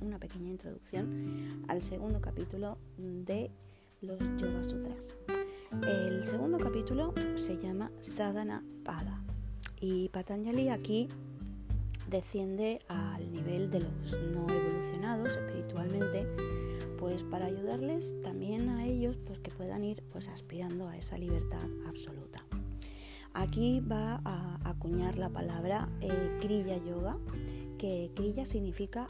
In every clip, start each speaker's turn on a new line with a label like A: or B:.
A: una pequeña introducción al segundo capítulo de los Yoga Sutras. El segundo capítulo se llama Sadhana Pada y Patanjali aquí desciende al nivel de los no evolucionados espiritualmente, pues para ayudarles también a ellos pues que puedan ir pues aspirando a esa libertad absoluta. Aquí va a acuñar la palabra eh, Kriya Yoga, que Kriya significa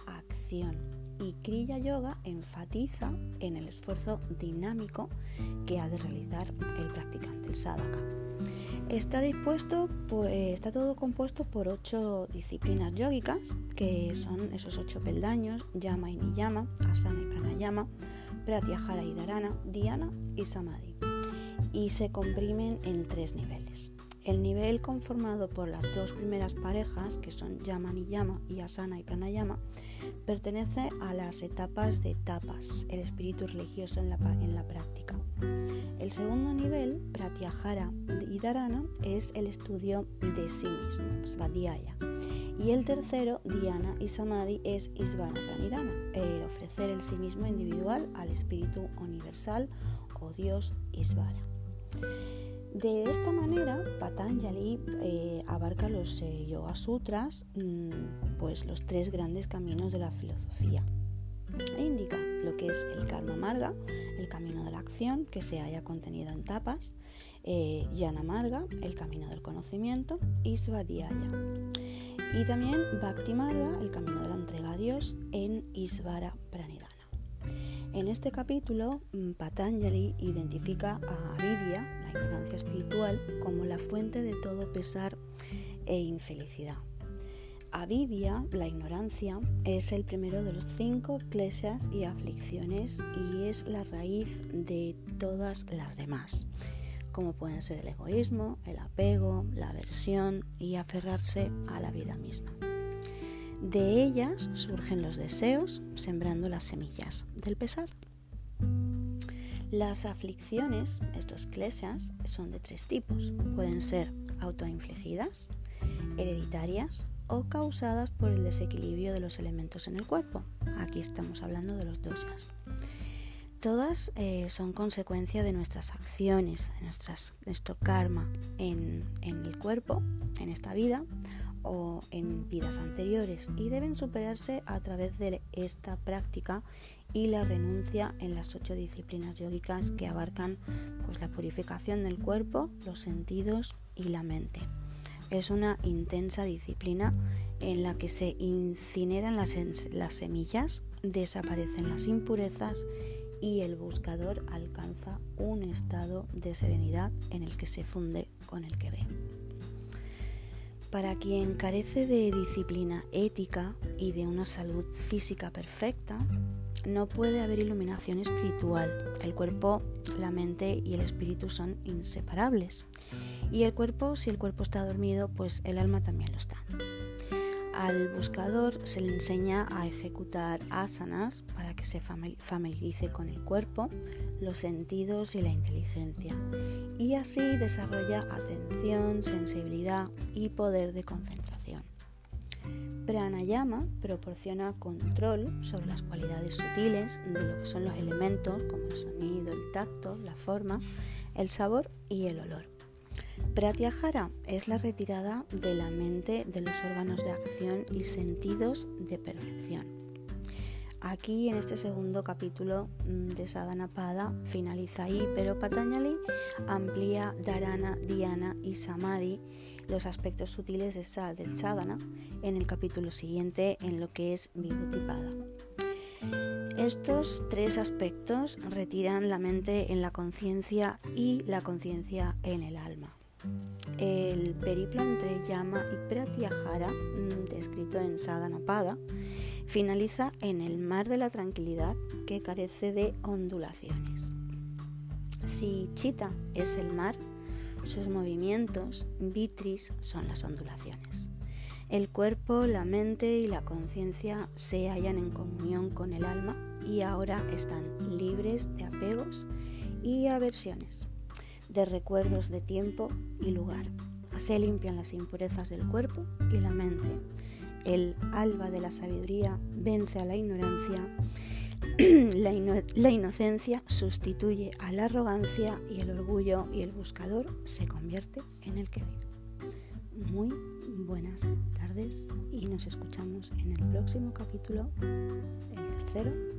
A: y Kriya Yoga enfatiza en el esfuerzo dinámico que ha de realizar el practicante, el sadhaka. Está dispuesto, pues, está todo compuesto por ocho disciplinas yógicas, que son esos ocho peldaños, yama y niyama, asana y pranayama, pratyahara y dharana, dhyana y samadhi, y se comprimen en tres niveles. El nivel conformado por las dos primeras parejas, que son Yama Niyama y Asana y Pranayama, pertenece a las etapas de tapas, el espíritu religioso en la, práctica. El segundo nivel, Pratyahara y Dharana, es el estudio de sí mismo, Svadhyaya. Y el tercero, Dhyana y Samadhi, es Isvana Pranidhana, el ofrecer el sí mismo individual al espíritu universal o Dios Isvara. De esta manera, Patanjali eh, abarca los eh, Yoga Sutras, mm, pues los tres grandes caminos de la filosofía. E indica lo que es el Karma Marga, el camino de la acción que se haya contenido en tapas, eh, Marga, el camino del conocimiento, y Svadhyaya. Y también Bhakti Marga, el camino de la entrega a Dios en Isvara Pranidhana. En este capítulo, mm, Patanjali identifica a Avidya, la ignorancia espiritual, como la fuente de todo pesar e infelicidad. Avidya, la ignorancia, es el primero de los cinco kleshas y aflicciones y es la raíz de todas las demás, como pueden ser el egoísmo, el apego, la aversión y aferrarse a la vida misma. De ellas surgen los deseos, sembrando las semillas del pesar. Las aflicciones, estos kleshas, son de tres tipos. Pueden ser autoinfligidas, hereditarias o causadas por el desequilibrio de los elementos en el cuerpo. Aquí estamos hablando de los doshas. Todas eh, son consecuencia de nuestras acciones, de nuestro karma en el cuerpo, en esta vida, o en vidas anteriores y deben superarse a través de esta práctica y la renuncia en las ocho disciplinas yógicas que abarcan pues, la purificación del cuerpo, los sentidos y la mente. Es una intensa disciplina en la que se incineran las, las semillas, desaparecen las impurezas y el buscador alcanza un estado de serenidad en el que se funde con el que ve. Para quien carece de disciplina ética y de una salud física perfecta, no puede haber iluminación espiritual. El cuerpo, la mente y el espíritu son inseparables. Y el cuerpo, si el cuerpo está dormido, pues el alma también lo está. Al buscador se le enseña a ejecutar asanas para que se familiarice con el cuerpo, los sentidos y la inteligencia, y así desarrolla atención, sensibilidad y poder de concentración. Pranayama proporciona control sobre las cualidades sutiles de lo que son los elementos como el sonido, el tacto, la forma, el sabor y el olor. Pratyahara es la retirada de la mente de los órganos de acción y sentidos de percepción. Aquí en este segundo capítulo mm, de Sadhana Pada finaliza ahí, pero Patanjali amplía Dharana, Dhyana y Samadhi, los aspectos sutiles de del Sadhana, en el capítulo siguiente en lo que es Vibhuti-pada. Estos tres aspectos retiran la mente en la conciencia y la conciencia en el alma. El periplo entre Yama y Pratyahara, mm, descrito en Sadhanapada, finaliza en el mar de la tranquilidad que carece de ondulaciones. Si Chita es el mar, sus movimientos, vitris, son las ondulaciones. El cuerpo, la mente y la conciencia se hallan en comunión con el alma y ahora están libres de apegos y aversiones de recuerdos de tiempo y lugar. Se limpian las impurezas del cuerpo y la mente el alba de la sabiduría vence a la ignorancia, la, inocencia sustituye a la arrogancia y el orgullo y el buscador se convierte en el que ve. Muy buenas tardes y nos escuchamos en el próximo capítulo, el tercero